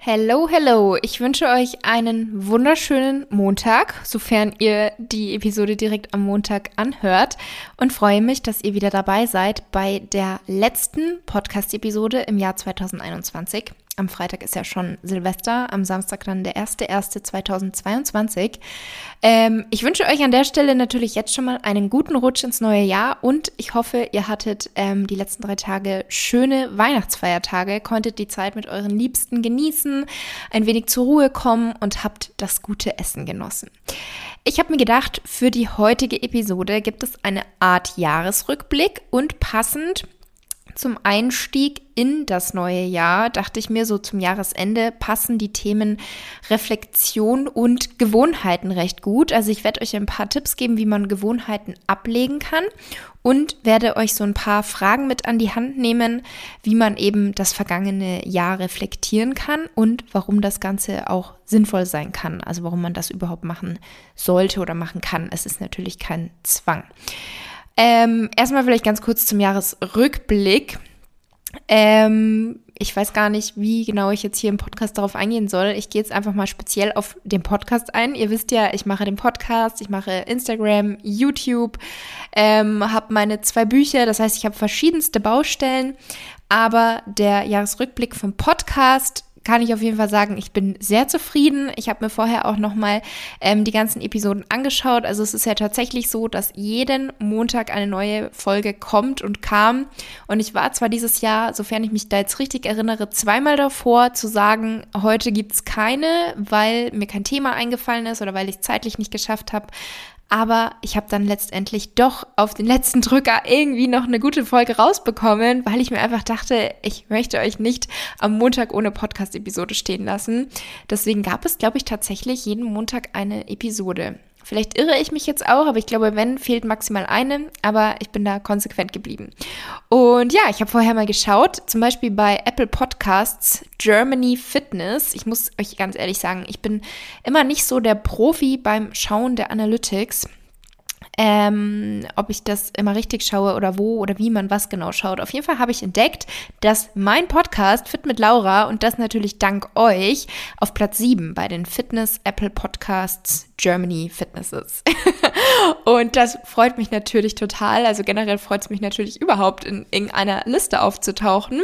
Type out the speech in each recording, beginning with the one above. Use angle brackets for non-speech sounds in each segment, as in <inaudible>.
Hello, hello. Ich wünsche euch einen wunderschönen Montag, sofern ihr die Episode direkt am Montag anhört und freue mich, dass ihr wieder dabei seid bei der letzten Podcast-Episode im Jahr 2021. Am Freitag ist ja schon Silvester, am Samstag dann der 1.1.2022. Ähm, ich wünsche euch an der Stelle natürlich jetzt schon mal einen guten Rutsch ins neue Jahr und ich hoffe, ihr hattet ähm, die letzten drei Tage schöne Weihnachtsfeiertage, konntet die Zeit mit euren Liebsten genießen, ein wenig zur Ruhe kommen und habt das gute Essen genossen. Ich habe mir gedacht, für die heutige Episode gibt es eine Art Jahresrückblick und passend zum Einstieg in das neue Jahr dachte ich mir so zum Jahresende passen die Themen Reflexion und Gewohnheiten recht gut. Also ich werde euch ein paar Tipps geben, wie man Gewohnheiten ablegen kann und werde euch so ein paar Fragen mit an die Hand nehmen, wie man eben das vergangene Jahr reflektieren kann und warum das Ganze auch sinnvoll sein kann. Also warum man das überhaupt machen sollte oder machen kann. Es ist natürlich kein Zwang. Ähm, erstmal vielleicht ganz kurz zum Jahresrückblick. Ähm, ich weiß gar nicht, wie genau ich jetzt hier im Podcast darauf eingehen soll. Ich gehe jetzt einfach mal speziell auf den Podcast ein. Ihr wisst ja, ich mache den Podcast, ich mache Instagram, YouTube, ähm, habe meine zwei Bücher. Das heißt, ich habe verschiedenste Baustellen. Aber der Jahresrückblick vom Podcast kann ich auf jeden Fall sagen, ich bin sehr zufrieden. Ich habe mir vorher auch nochmal ähm, die ganzen Episoden angeschaut. Also es ist ja tatsächlich so, dass jeden Montag eine neue Folge kommt und kam. Und ich war zwar dieses Jahr, sofern ich mich da jetzt richtig erinnere, zweimal davor zu sagen, heute gibt es keine, weil mir kein Thema eingefallen ist oder weil ich zeitlich nicht geschafft habe. Aber ich habe dann letztendlich doch auf den letzten Drücker irgendwie noch eine gute Folge rausbekommen, weil ich mir einfach dachte, ich möchte euch nicht am Montag ohne Podcast-Episode stehen lassen. Deswegen gab es, glaube ich, tatsächlich jeden Montag eine Episode. Vielleicht irre ich mich jetzt auch, aber ich glaube, wenn, fehlt maximal eine, aber ich bin da konsequent geblieben. Und ja, ich habe vorher mal geschaut, zum Beispiel bei Apple Podcasts Germany Fitness. Ich muss euch ganz ehrlich sagen, ich bin immer nicht so der Profi beim Schauen der Analytics ähm, ob ich das immer richtig schaue oder wo oder wie man was genau schaut. Auf jeden Fall habe ich entdeckt, dass mein Podcast Fit mit Laura und das natürlich dank euch auf Platz 7 bei den Fitness Apple Podcasts Germany Fitnesses. <laughs> und das freut mich natürlich total. Also generell freut es mich natürlich überhaupt in irgendeiner Liste aufzutauchen.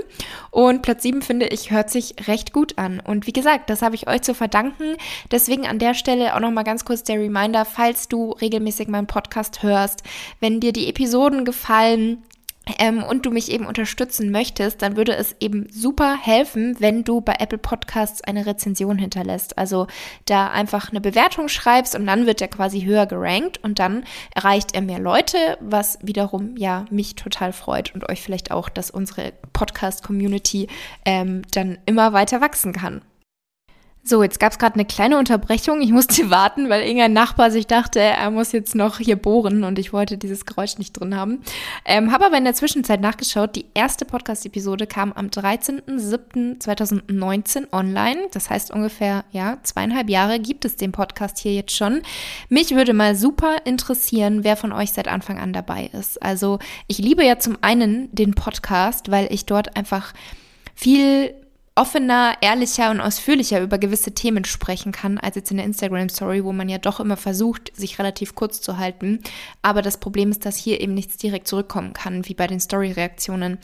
Und Platz 7 finde ich hört sich recht gut an. Und wie gesagt, das habe ich euch zu verdanken. Deswegen an der Stelle auch nochmal ganz kurz der Reminder, falls du regelmäßig meinen Podcast Podcast hörst, wenn dir die Episoden gefallen, ähm, und du mich eben unterstützen möchtest, dann würde es eben super helfen, wenn du bei Apple Podcasts eine Rezension hinterlässt. Also da einfach eine Bewertung schreibst und dann wird er quasi höher gerankt und dann erreicht er mehr Leute, was wiederum ja mich total freut und euch vielleicht auch, dass unsere Podcast-Community ähm, dann immer weiter wachsen kann. So, jetzt gab es gerade eine kleine Unterbrechung. Ich musste <laughs> warten, weil irgendein Nachbar sich dachte, er muss jetzt noch hier bohren und ich wollte dieses Geräusch nicht drin haben. Ähm, Habe aber in der Zwischenzeit nachgeschaut. Die erste Podcast-Episode kam am 13.07.2019 online. Das heißt ungefähr, ja, zweieinhalb Jahre gibt es den Podcast hier jetzt schon. Mich würde mal super interessieren, wer von euch seit Anfang an dabei ist. Also ich liebe ja zum einen den Podcast, weil ich dort einfach viel offener, ehrlicher und ausführlicher über gewisse Themen sprechen kann, als jetzt in der Instagram-Story, wo man ja doch immer versucht, sich relativ kurz zu halten. Aber das Problem ist, dass hier eben nichts direkt zurückkommen kann, wie bei den Story-Reaktionen.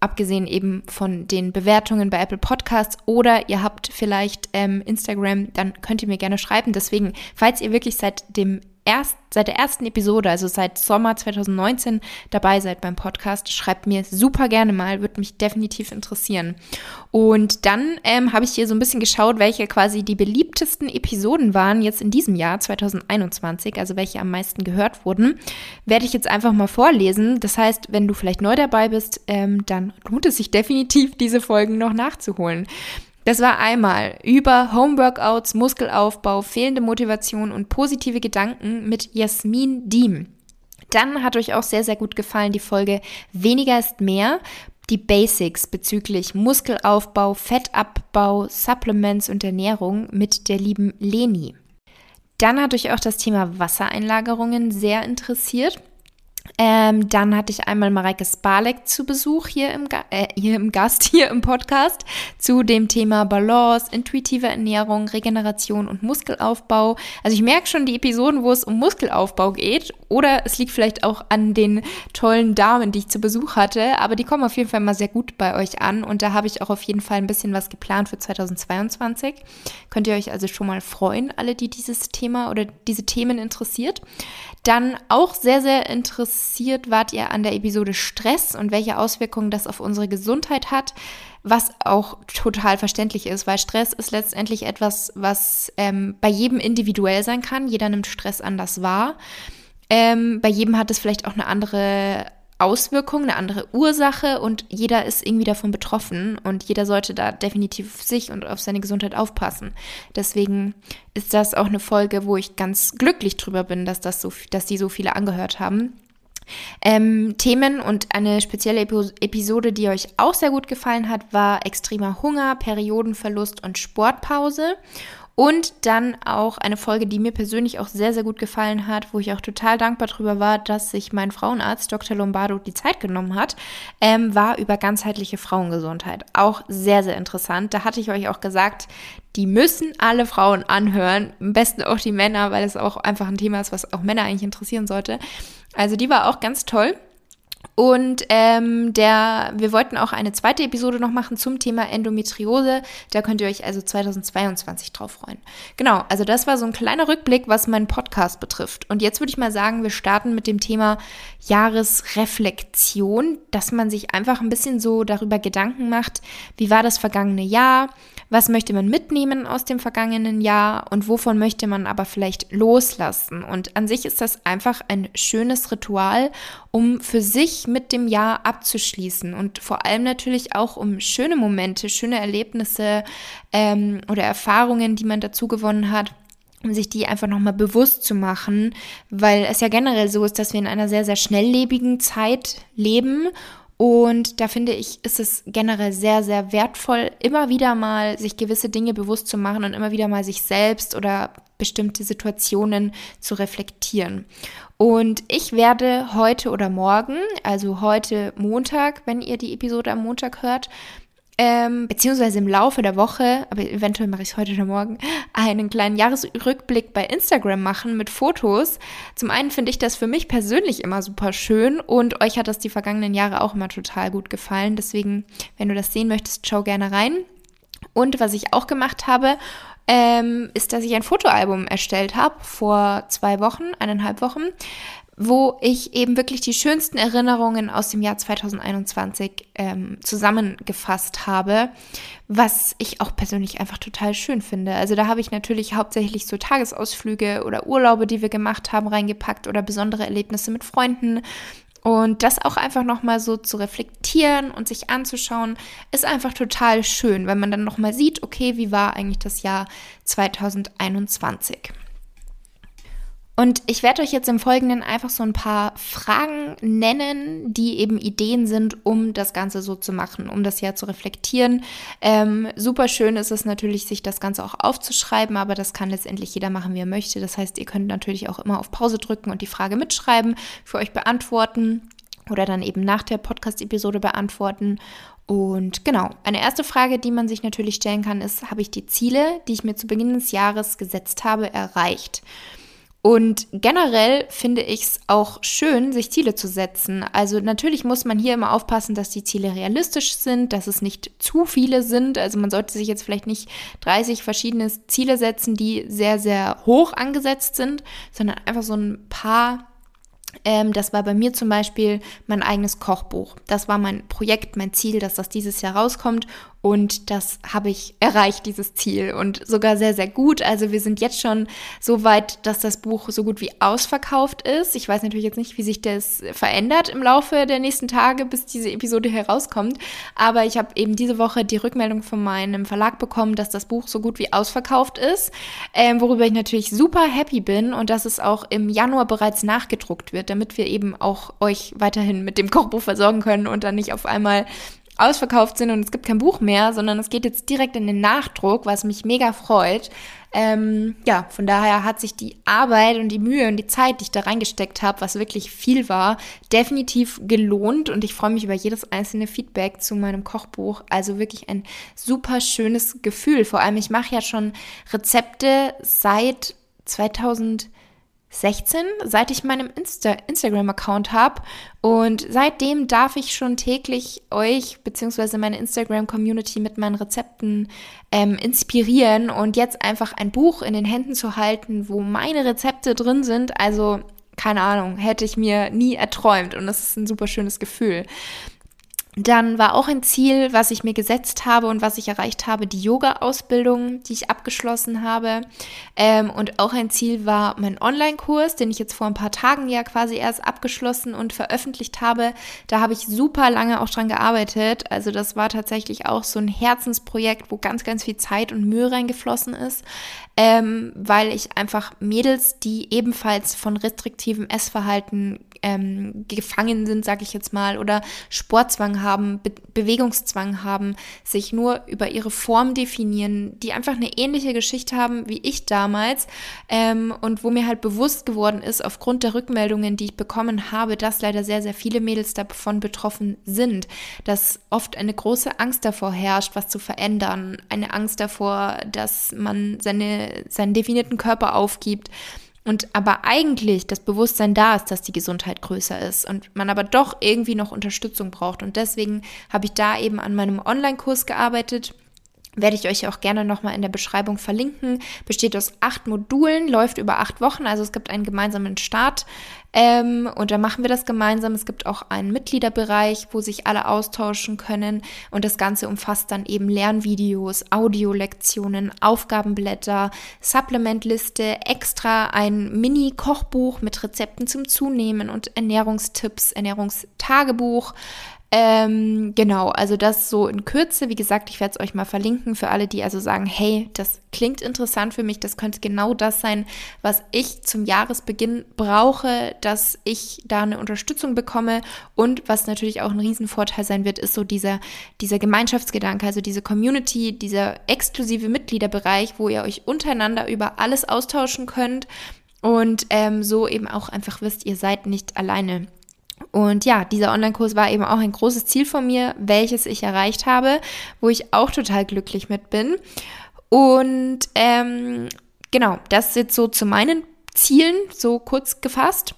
Abgesehen eben von den Bewertungen bei Apple Podcasts oder ihr habt vielleicht ähm, Instagram, dann könnt ihr mir gerne schreiben. Deswegen, falls ihr wirklich seit dem erst, seit der ersten Episode, also seit Sommer 2019 dabei seid beim Podcast, schreibt mir super gerne mal, würde mich definitiv interessieren. Und dann ähm, habe ich hier so ein bisschen geschaut, welche quasi die beliebtesten Episoden waren jetzt in diesem Jahr 2021, also welche am meisten gehört wurden, werde ich jetzt einfach mal vorlesen. Das heißt, wenn du vielleicht neu dabei bist, ähm, dann lohnt es sich definitiv, diese Folgen noch nachzuholen. Das war einmal über Homeworkouts, Muskelaufbau, fehlende Motivation und positive Gedanken mit Jasmin Diem. Dann hat euch auch sehr, sehr gut gefallen die Folge Weniger ist mehr. Die Basics bezüglich Muskelaufbau, Fettabbau, Supplements und Ernährung mit der lieben Leni. Dann hat euch auch das Thema Wassereinlagerungen sehr interessiert. Ähm, dann hatte ich einmal Mareike Sparlek zu Besuch hier im, äh, hier im Gast, <laughs> hier im Podcast zu dem Thema Balance, intuitive Ernährung, Regeneration und Muskelaufbau. Also ich merke schon die Episoden, wo es um Muskelaufbau geht oder es liegt vielleicht auch an den tollen Damen, die ich zu Besuch hatte, aber die kommen auf jeden Fall mal sehr gut bei euch an und da habe ich auch auf jeden Fall ein bisschen was geplant für 2022. Könnt ihr euch also schon mal freuen, alle, die dieses Thema oder diese Themen interessiert. Dann auch sehr, sehr interessiert wart ihr an der Episode Stress und welche Auswirkungen das auf unsere Gesundheit hat, was auch total verständlich ist, weil Stress ist letztendlich etwas, was ähm, bei jedem individuell sein kann. Jeder nimmt Stress anders wahr. Ähm, bei jedem hat es vielleicht auch eine andere Auswirkung, eine andere Ursache und jeder ist irgendwie davon betroffen und jeder sollte da definitiv auf sich und auf seine Gesundheit aufpassen. Deswegen ist das auch eine Folge, wo ich ganz glücklich drüber bin, dass das so, dass die so viele angehört haben. Ähm, Themen und eine spezielle Episode, die euch auch sehr gut gefallen hat, war extremer Hunger, Periodenverlust und Sportpause. Und dann auch eine Folge, die mir persönlich auch sehr, sehr gut gefallen hat, wo ich auch total dankbar drüber war, dass sich mein Frauenarzt Dr. Lombardo die Zeit genommen hat, ähm, war über ganzheitliche Frauengesundheit. Auch sehr, sehr interessant. Da hatte ich euch auch gesagt, die müssen alle Frauen anhören, am besten auch die Männer, weil es auch einfach ein Thema ist, was auch Männer eigentlich interessieren sollte. Also die war auch ganz toll. Und ähm, der, wir wollten auch eine zweite Episode noch machen zum Thema Endometriose. Da könnt ihr euch also 2022 drauf freuen. Genau, also das war so ein kleiner Rückblick, was meinen Podcast betrifft. Und jetzt würde ich mal sagen, wir starten mit dem Thema Jahresreflexion, dass man sich einfach ein bisschen so darüber Gedanken macht, wie war das vergangene Jahr, was möchte man mitnehmen aus dem vergangenen Jahr und wovon möchte man aber vielleicht loslassen. Und an sich ist das einfach ein schönes Ritual, um für sich mit dem Jahr abzuschließen und vor allem natürlich auch um schöne Momente, schöne Erlebnisse ähm, oder Erfahrungen, die man dazu gewonnen hat um sich die einfach nochmal bewusst zu machen, weil es ja generell so ist, dass wir in einer sehr, sehr schnelllebigen Zeit leben und da finde ich, ist es generell sehr, sehr wertvoll, immer wieder mal sich gewisse Dinge bewusst zu machen und immer wieder mal sich selbst oder bestimmte Situationen zu reflektieren. Und ich werde heute oder morgen, also heute Montag, wenn ihr die Episode am Montag hört, ähm, beziehungsweise im Laufe der Woche, aber eventuell mache ich es heute oder morgen, <laughs> einen kleinen Jahresrückblick bei Instagram machen mit Fotos. Zum einen finde ich das für mich persönlich immer super schön und euch hat das die vergangenen Jahre auch immer total gut gefallen. Deswegen, wenn du das sehen möchtest, schau gerne rein. Und was ich auch gemacht habe, ähm, ist, dass ich ein Fotoalbum erstellt habe vor zwei Wochen, eineinhalb Wochen, wo ich eben wirklich die schönsten Erinnerungen aus dem Jahr 2021 ähm, zusammengefasst habe, was ich auch persönlich einfach total schön finde. Also da habe ich natürlich hauptsächlich so Tagesausflüge oder Urlaube, die wir gemacht haben, reingepackt oder besondere Erlebnisse mit Freunden Und das auch einfach nochmal so zu reflektieren und sich anzuschauen, ist einfach total schön, wenn man dann nochmal sieht, okay, wie war eigentlich das Jahr 2021? Und ich werde euch jetzt im Folgenden einfach so ein paar Fragen nennen, die eben Ideen sind, um das Ganze so zu machen, um das Jahr zu reflektieren. Ähm, super schön ist es natürlich, sich das Ganze auch aufzuschreiben, aber das kann letztendlich jeder machen, wie er möchte. Das heißt, ihr könnt natürlich auch immer auf Pause drücken und die Frage mitschreiben, für euch beantworten oder dann eben nach der Podcast-Episode beantworten. Und genau, eine erste Frage, die man sich natürlich stellen kann, ist, habe ich die Ziele, die ich mir zu Beginn des Jahres gesetzt habe, erreicht? Und generell finde ich es auch schön, sich Ziele zu setzen. Also natürlich muss man hier immer aufpassen, dass die Ziele realistisch sind, dass es nicht zu viele sind. Also man sollte sich jetzt vielleicht nicht 30 verschiedene Ziele setzen, die sehr, sehr hoch angesetzt sind, sondern einfach so ein paar ähm, das war bei mir zum Beispiel mein eigenes Kochbuch. Das war mein Projekt, mein Ziel, dass das dieses Jahr rauskommt. Und das habe ich erreicht, dieses Ziel. Und sogar sehr, sehr gut. Also wir sind jetzt schon so weit, dass das Buch so gut wie ausverkauft ist. Ich weiß natürlich jetzt nicht, wie sich das verändert im Laufe der nächsten Tage, bis diese Episode herauskommt. Aber ich habe eben diese Woche die Rückmeldung von meinem Verlag bekommen, dass das Buch so gut wie ausverkauft ist. Ähm, worüber ich natürlich super happy bin und dass es auch im Januar bereits nachgedruckt wird, damit wir eben auch euch weiterhin mit dem Kochbuch versorgen können und dann nicht auf einmal ausverkauft sind und es gibt kein Buch mehr, sondern es geht jetzt direkt in den Nachdruck, was mich mega freut. Ähm, ja, von daher hat sich die Arbeit und die Mühe und die Zeit, die ich da reingesteckt habe, was wirklich viel war, definitiv gelohnt und ich freue mich über jedes einzelne Feedback zu meinem Kochbuch. Also wirklich ein super schönes Gefühl. Vor allem, ich mache ja schon Rezepte seit 2000 16, seit ich meinen Insta Instagram-Account habe. Und seitdem darf ich schon täglich euch bzw. meine Instagram-Community mit meinen Rezepten ähm, inspirieren und jetzt einfach ein Buch in den Händen zu halten, wo meine Rezepte drin sind. Also keine Ahnung, hätte ich mir nie erträumt und das ist ein super schönes Gefühl. Dann war auch ein Ziel, was ich mir gesetzt habe und was ich erreicht habe, die Yoga-Ausbildung, die ich abgeschlossen habe. Ähm, und auch ein Ziel war mein Online-Kurs, den ich jetzt vor ein paar Tagen ja quasi erst abgeschlossen und veröffentlicht habe. Da habe ich super lange auch dran gearbeitet. Also das war tatsächlich auch so ein Herzensprojekt, wo ganz, ganz viel Zeit und Mühe reingeflossen ist ähm, weil ich einfach Mädels, die ebenfalls von restriktivem Essverhalten ähm, gefangen sind, sage ich jetzt mal, oder Sportzwang haben, Be Bewegungszwang haben, sich nur über ihre Form definieren, die einfach eine ähnliche Geschichte haben wie ich damals ähm, und wo mir halt bewusst geworden ist, aufgrund der Rückmeldungen, die ich bekommen habe, dass leider sehr, sehr viele Mädels davon betroffen sind, dass oft eine große Angst davor herrscht, was zu verändern, eine Angst davor, dass man seine seinen definierten Körper aufgibt und aber eigentlich das Bewusstsein da ist, dass die Gesundheit größer ist und man aber doch irgendwie noch Unterstützung braucht. Und deswegen habe ich da eben an meinem Online-Kurs gearbeitet werde ich euch auch gerne nochmal in der Beschreibung verlinken. Besteht aus acht Modulen, läuft über acht Wochen, also es gibt einen gemeinsamen Start ähm, und da machen wir das gemeinsam. Es gibt auch einen Mitgliederbereich, wo sich alle austauschen können und das Ganze umfasst dann eben Lernvideos, Audiolektionen, Aufgabenblätter, Supplementliste, extra ein Mini-Kochbuch mit Rezepten zum Zunehmen und Ernährungstipps, Ernährungstagebuch. Ähm, genau, also das so in Kürze. Wie gesagt, ich werde es euch mal verlinken für alle, die also sagen, hey, das klingt interessant für mich, das könnte genau das sein, was ich zum Jahresbeginn brauche, dass ich da eine Unterstützung bekomme. Und was natürlich auch ein Riesenvorteil sein wird, ist so dieser, dieser Gemeinschaftsgedanke, also diese Community, dieser exklusive Mitgliederbereich, wo ihr euch untereinander über alles austauschen könnt und ähm, so eben auch einfach wisst, ihr seid nicht alleine. Und ja, dieser Online-Kurs war eben auch ein großes Ziel von mir, welches ich erreicht habe, wo ich auch total glücklich mit bin. Und ähm, genau, das jetzt so zu meinen Zielen, so kurz gefasst.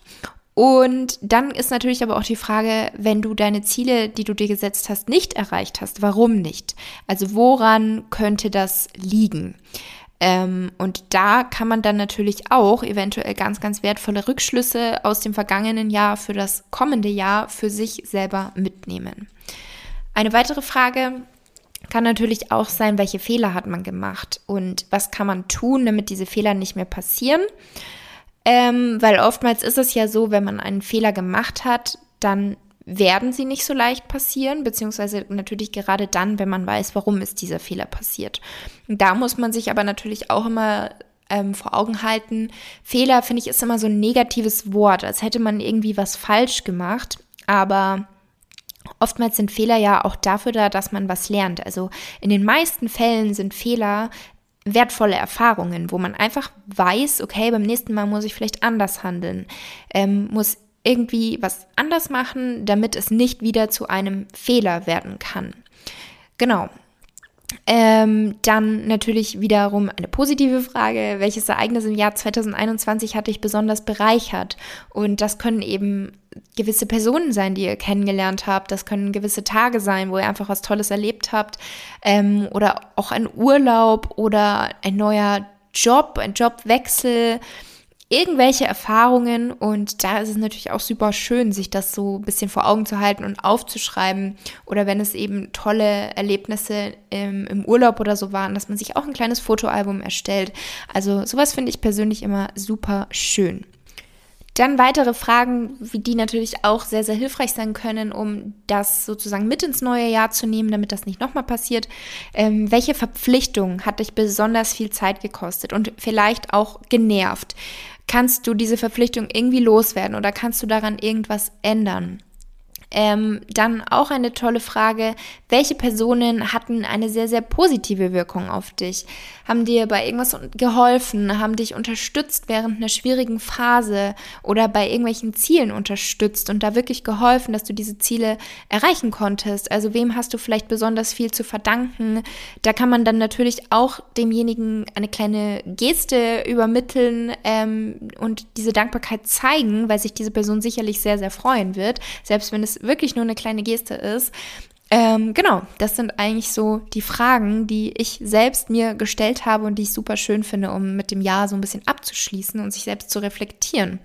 Und dann ist natürlich aber auch die Frage, wenn du deine Ziele, die du dir gesetzt hast, nicht erreicht hast, warum nicht? Also woran könnte das liegen? Ähm, und da kann man dann natürlich auch eventuell ganz, ganz wertvolle Rückschlüsse aus dem vergangenen Jahr für das kommende Jahr für sich selber mitnehmen. Eine weitere Frage kann natürlich auch sein, welche Fehler hat man gemacht und was kann man tun, damit diese Fehler nicht mehr passieren. Ähm, weil oftmals ist es ja so, wenn man einen Fehler gemacht hat, dann werden sie nicht so leicht passieren, beziehungsweise natürlich gerade dann, wenn man weiß, warum ist dieser Fehler passiert. Und da muss man sich aber natürlich auch immer ähm, vor Augen halten. Fehler, finde ich, ist immer so ein negatives Wort, als hätte man irgendwie was falsch gemacht. Aber oftmals sind Fehler ja auch dafür da, dass man was lernt. Also in den meisten Fällen sind Fehler wertvolle Erfahrungen, wo man einfach weiß, okay, beim nächsten Mal muss ich vielleicht anders handeln, ähm, muss irgendwie was anders machen, damit es nicht wieder zu einem Fehler werden kann. Genau, ähm, dann natürlich wiederum eine positive Frage. Welches Ereignis im Jahr 2021 hat dich besonders bereichert? Und das können eben gewisse Personen sein, die ihr kennengelernt habt. Das können gewisse Tage sein, wo ihr einfach was Tolles erlebt habt. Ähm, oder auch ein Urlaub oder ein neuer Job, ein Jobwechsel irgendwelche Erfahrungen und da ist es natürlich auch super schön, sich das so ein bisschen vor Augen zu halten und aufzuschreiben oder wenn es eben tolle Erlebnisse im, im Urlaub oder so waren, dass man sich auch ein kleines Fotoalbum erstellt. Also sowas finde ich persönlich immer super schön. Dann weitere Fragen, wie die natürlich auch sehr, sehr hilfreich sein können, um das sozusagen mit ins neue Jahr zu nehmen, damit das nicht nochmal passiert. Ähm, welche Verpflichtung hat dich besonders viel Zeit gekostet und vielleicht auch genervt? Kannst du diese Verpflichtung irgendwie loswerden oder kannst du daran irgendwas ändern? Ähm, dann auch eine tolle Frage, welche Personen hatten eine sehr, sehr positive Wirkung auf dich? Haben dir bei irgendwas geholfen, haben dich unterstützt während einer schwierigen Phase oder bei irgendwelchen Zielen unterstützt und da wirklich geholfen, dass du diese Ziele erreichen konntest? Also wem hast du vielleicht besonders viel zu verdanken? Da kann man dann natürlich auch demjenigen eine kleine Geste übermitteln ähm, und diese Dankbarkeit zeigen, weil sich diese Person sicherlich sehr, sehr freuen wird, selbst wenn es wirklich nur eine kleine Geste ist. Ähm, genau, das sind eigentlich so die Fragen, die ich selbst mir gestellt habe und die ich super schön finde, um mit dem Jahr so ein bisschen abzuschließen und sich selbst zu reflektieren.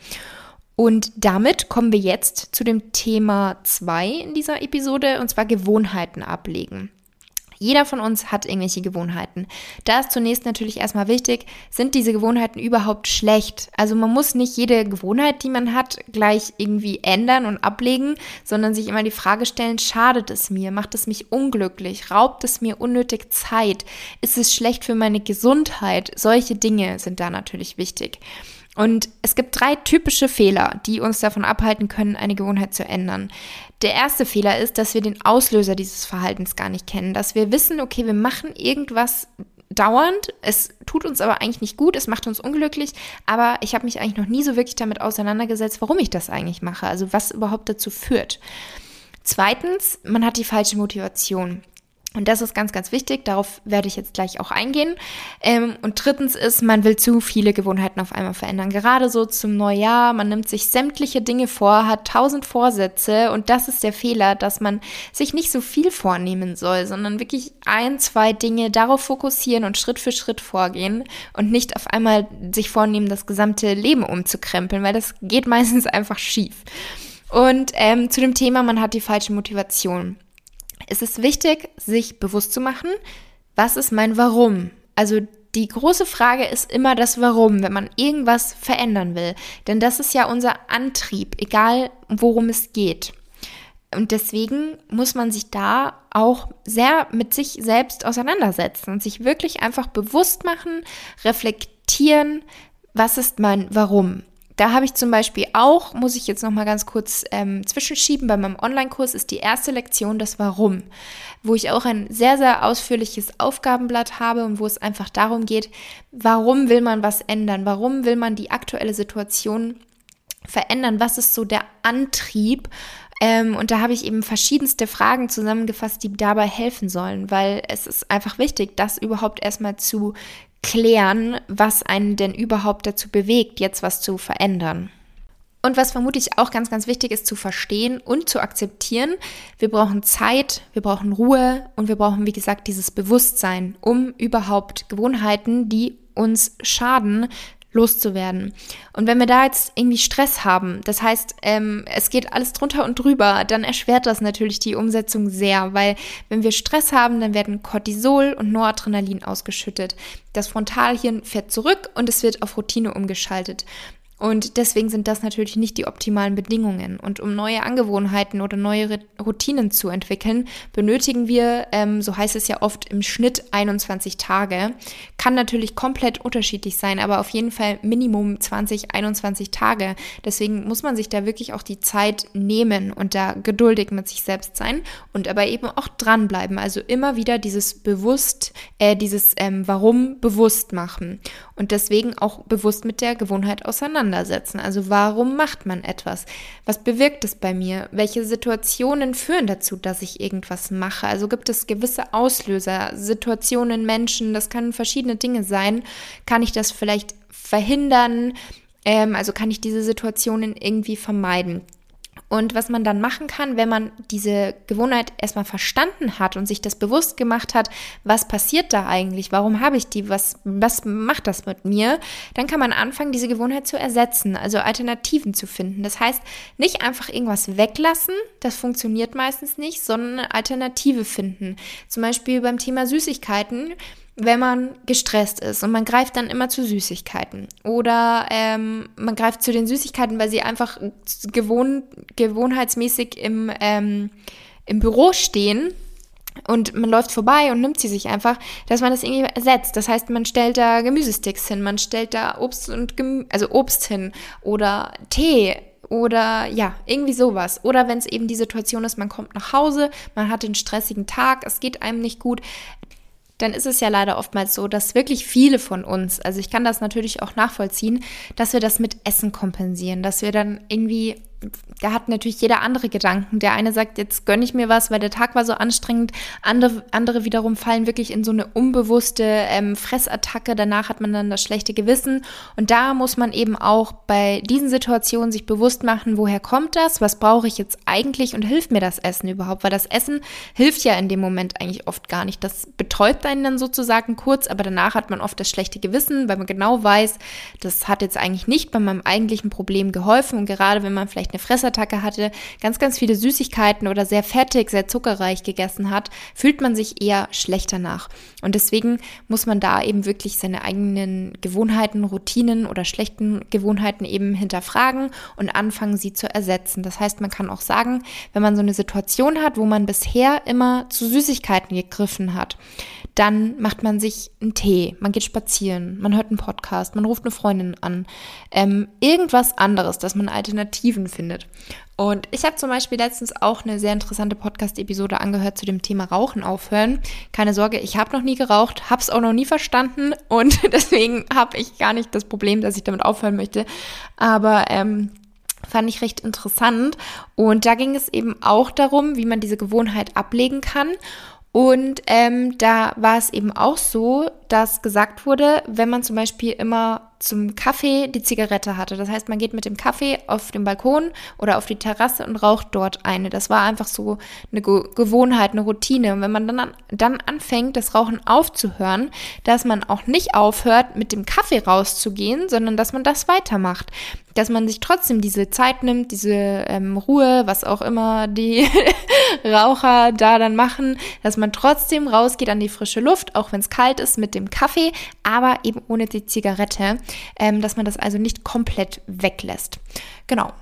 Und damit kommen wir jetzt zu dem Thema 2 in dieser Episode, und zwar Gewohnheiten ablegen. Jeder von uns hat irgendwelche Gewohnheiten. Da ist zunächst natürlich erstmal wichtig, sind diese Gewohnheiten überhaupt schlecht? Also man muss nicht jede Gewohnheit, die man hat, gleich irgendwie ändern und ablegen, sondern sich immer die Frage stellen, schadet es mir? Macht es mich unglücklich? Raubt es mir unnötig Zeit? Ist es schlecht für meine Gesundheit? Solche Dinge sind da natürlich wichtig. Und es gibt drei typische Fehler, die uns davon abhalten können, eine Gewohnheit zu ändern. Der erste Fehler ist, dass wir den Auslöser dieses Verhaltens gar nicht kennen, dass wir wissen, okay, wir machen irgendwas dauernd, es tut uns aber eigentlich nicht gut, es macht uns unglücklich, aber ich habe mich eigentlich noch nie so wirklich damit auseinandergesetzt, warum ich das eigentlich mache, also was überhaupt dazu führt. Zweitens, man hat die falsche Motivation. Und das ist ganz, ganz wichtig. Darauf werde ich jetzt gleich auch eingehen. Ähm, und drittens ist, man will zu viele Gewohnheiten auf einmal verändern. Gerade so zum Neujahr. Man nimmt sich sämtliche Dinge vor, hat tausend Vorsätze. Und das ist der Fehler, dass man sich nicht so viel vornehmen soll, sondern wirklich ein, zwei Dinge darauf fokussieren und Schritt für Schritt vorgehen und nicht auf einmal sich vornehmen, das gesamte Leben umzukrempeln, weil das geht <laughs> meistens einfach schief. Und ähm, zu dem Thema, man hat die falsche Motivation es ist wichtig, sich bewusst zu machen, was ist mein Warum? Also die große Frage ist immer das Warum, wenn man irgendwas verändern will. Denn das ist ja unser Antrieb, egal worum es geht. Und deswegen muss man sich da auch sehr mit sich selbst auseinandersetzen und sich wirklich einfach bewusst machen, reflektieren, was ist mein Warum? Da habe ich zum Beispiel auch, muss ich jetzt noch mal ganz kurz ähm, zwischenschieben, bei meinem Online-Kurs ist die erste Lektion das Warum, wo ich auch ein sehr, sehr ausführliches Aufgabenblatt habe und wo es einfach darum geht, warum will man was ändern, warum will man die aktuelle Situation verändern, was ist so der Antrieb, ähm, und da habe ich eben verschiedenste Fragen zusammengefasst, die dabei helfen sollen, weil es ist einfach wichtig, das überhaupt erstmal zu klären, was einen denn überhaupt dazu bewegt, jetzt was zu verändern. Und was vermutlich auch ganz, ganz wichtig ist zu verstehen und zu akzeptieren, wir brauchen Zeit, wir brauchen Ruhe und wir brauchen, wie gesagt, dieses Bewusstsein, um überhaupt Gewohnheiten, die uns schaden, loszuwerden. Und wenn wir da jetzt irgendwie Stress haben, das heißt, ähm, es geht alles drunter und drüber, dann erschwert das natürlich die Umsetzung sehr, weil wenn wir Stress haben, dann werden Cortisol und Noradrenalin ausgeschüttet. Das Frontalhirn fährt zurück und es wird auf Routine umgeschaltet. Und deswegen sind das natürlich nicht die optimalen Bedingungen. Und um neue Angewohnheiten oder neue Routinen zu entwickeln, benötigen wir, ähm, so heißt es ja oft, im Schnitt 21 Tage. Kann natürlich komplett unterschiedlich sein, aber auf jeden Fall Minimum 20, 21 Tage. Deswegen muss man sich da wirklich auch die Zeit nehmen und da geduldig mit sich selbst sein und aber eben auch dranbleiben. Also immer wieder dieses bewusst, äh, dieses ähm, Warum bewusst machen und deswegen auch bewusst mit der Gewohnheit auseinandersetzen. Also warum macht man etwas? Was bewirkt es bei mir? Welche Situationen führen dazu, dass ich irgendwas mache? Also gibt es gewisse Auslöser, Situationen, Menschen, das können verschiedene Dinge sein. Kann ich das vielleicht verhindern? Ähm, also kann ich diese Situationen irgendwie vermeiden? Und was man dann machen kann, wenn man diese Gewohnheit erstmal verstanden hat und sich das bewusst gemacht hat, was passiert da eigentlich, warum habe ich die, was, was macht das mit mir, dann kann man anfangen, diese Gewohnheit zu ersetzen, also Alternativen zu finden. Das heißt, nicht einfach irgendwas weglassen, das funktioniert meistens nicht, sondern eine Alternative finden. Zum Beispiel beim Thema Süßigkeiten wenn man gestresst ist und man greift dann immer zu Süßigkeiten oder ähm, man greift zu den Süßigkeiten, weil sie einfach gewohn gewohnheitsmäßig im, ähm, im Büro stehen und man läuft vorbei und nimmt sie sich einfach, dass man das irgendwie ersetzt. Das heißt, man stellt da Gemüsesticks hin, man stellt da Obst und Gemü also Obst hin oder Tee oder ja, irgendwie sowas. Oder wenn es eben die Situation ist, man kommt nach Hause, man hat den stressigen Tag, es geht einem nicht gut, dann ist es ja leider oftmals so, dass wirklich viele von uns, also ich kann das natürlich auch nachvollziehen, dass wir das mit Essen kompensieren, dass wir dann irgendwie da hat natürlich jeder andere Gedanken. Der eine sagt, jetzt gönne ich mir was, weil der Tag war so anstrengend. Andere, andere wiederum fallen wirklich in so eine unbewusste ähm, Fressattacke. Danach hat man dann das schlechte Gewissen. Und da muss man eben auch bei diesen Situationen sich bewusst machen, woher kommt das? Was brauche ich jetzt eigentlich und hilft mir das Essen überhaupt? Weil das Essen hilft ja in dem Moment eigentlich oft gar nicht. Das betäubt einen dann sozusagen kurz, aber danach hat man oft das schlechte Gewissen, weil man genau weiß, das hat jetzt eigentlich nicht bei meinem eigentlichen Problem geholfen. Und gerade wenn man vielleicht eine Fressattacke hatte, ganz, ganz viele Süßigkeiten oder sehr fettig, sehr zuckerreich gegessen hat, fühlt man sich eher schlechter nach. Und deswegen muss man da eben wirklich seine eigenen Gewohnheiten, Routinen oder schlechten Gewohnheiten eben hinterfragen und anfangen, sie zu ersetzen. Das heißt, man kann auch sagen, wenn man so eine Situation hat, wo man bisher immer zu Süßigkeiten gegriffen hat, dann macht man sich einen Tee, man geht spazieren, man hört einen Podcast, man ruft eine Freundin an. Ähm, irgendwas anderes, dass man Alternativen findet. Und ich habe zum Beispiel letztens auch eine sehr interessante Podcast-Episode angehört zu dem Thema Rauchen aufhören. Keine Sorge, ich habe noch nie geraucht, habe es auch noch nie verstanden und <laughs> deswegen habe ich gar nicht das Problem, dass ich damit aufhören möchte. Aber ähm, fand ich recht interessant. Und da ging es eben auch darum, wie man diese Gewohnheit ablegen kann. Und ähm, da war es eben auch so, dass gesagt wurde, wenn man zum Beispiel immer zum Kaffee die Zigarette hatte. Das heißt, man geht mit dem Kaffee auf den Balkon oder auf die Terrasse und raucht dort eine. Das war einfach so eine Gewohnheit, eine Routine. Und wenn man dann, an, dann anfängt, das Rauchen aufzuhören, dass man auch nicht aufhört, mit dem Kaffee rauszugehen, sondern dass man das weitermacht. Dass man sich trotzdem diese Zeit nimmt, diese ähm, Ruhe, was auch immer die <laughs> Raucher da dann machen, dass man trotzdem rausgeht an die frische Luft, auch wenn es kalt ist, mit dem Kaffee, aber eben ohne die Zigarette ähm, dass man das also nicht komplett weglässt. Genau.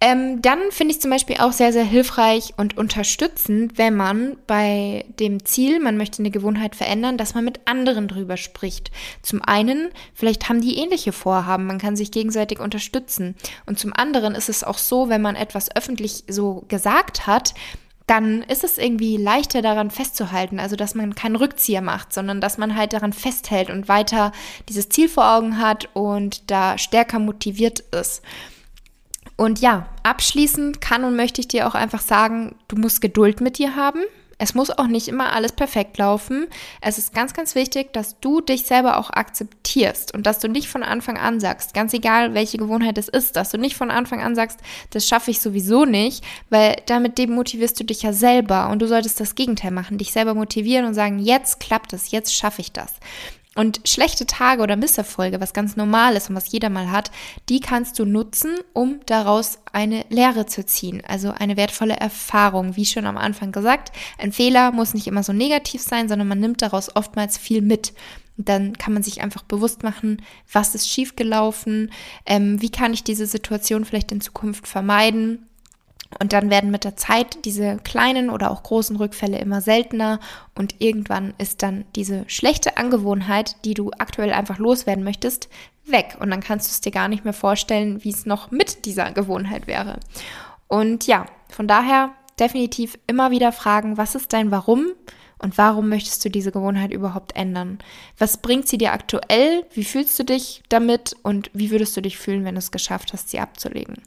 Ähm, dann finde ich zum Beispiel auch sehr, sehr hilfreich und unterstützend, wenn man bei dem Ziel, man möchte eine Gewohnheit verändern, dass man mit anderen drüber spricht. Zum einen, vielleicht haben die ähnliche Vorhaben, man kann sich gegenseitig unterstützen. Und zum anderen ist es auch so, wenn man etwas öffentlich so gesagt hat, dann ist es irgendwie leichter daran festzuhalten, also dass man keinen Rückzieher macht, sondern dass man halt daran festhält und weiter dieses Ziel vor Augen hat und da stärker motiviert ist. Und ja, abschließend kann und möchte ich dir auch einfach sagen, du musst Geduld mit dir haben. Es muss auch nicht immer alles perfekt laufen. Es ist ganz, ganz wichtig, dass du dich selber auch akzeptierst und dass du nicht von Anfang an sagst, ganz egal welche Gewohnheit es ist, dass du nicht von Anfang an sagst, das schaffe ich sowieso nicht, weil damit demotivierst du dich ja selber und du solltest das Gegenteil machen, dich selber motivieren und sagen, jetzt klappt es, jetzt schaffe ich das. Und schlechte Tage oder Misserfolge, was ganz normal ist und was jeder mal hat, die kannst du nutzen, um daraus eine Lehre zu ziehen, also eine wertvolle Erfahrung. Wie schon am Anfang gesagt, ein Fehler muss nicht immer so negativ sein, sondern man nimmt daraus oftmals viel mit. dann kann man sich einfach bewusst machen, was ist schiefgelaufen, ähm, wie kann ich diese Situation vielleicht in Zukunft vermeiden. Und dann werden mit der Zeit diese kleinen oder auch großen Rückfälle immer seltener und irgendwann ist dann diese schlechte Angewohnheit, die du aktuell einfach loswerden möchtest, weg. Und dann kannst du es dir gar nicht mehr vorstellen, wie es noch mit dieser Gewohnheit wäre. Und ja, von daher definitiv immer wieder fragen, was ist dein Warum? Und warum möchtest du diese Gewohnheit überhaupt ändern? Was bringt sie dir aktuell? Wie fühlst du dich damit? Und wie würdest du dich fühlen, wenn du es geschafft hast, sie abzulegen?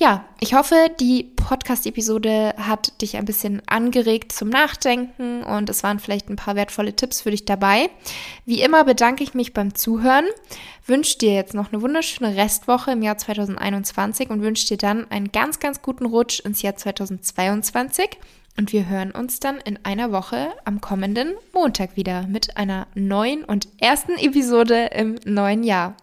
Ja, ich hoffe, die Podcast-Episode hat dich ein bisschen angeregt zum Nachdenken und es waren vielleicht ein paar wertvolle Tipps für dich dabei. Wie immer bedanke ich mich beim Zuhören, wünsche dir jetzt noch eine wunderschöne Restwoche im Jahr 2021 und wünsche dir dann einen ganz, ganz guten Rutsch ins Jahr 2022. Und wir hören uns dann in einer Woche am kommenden Montag wieder mit einer neuen und ersten Episode im neuen Jahr.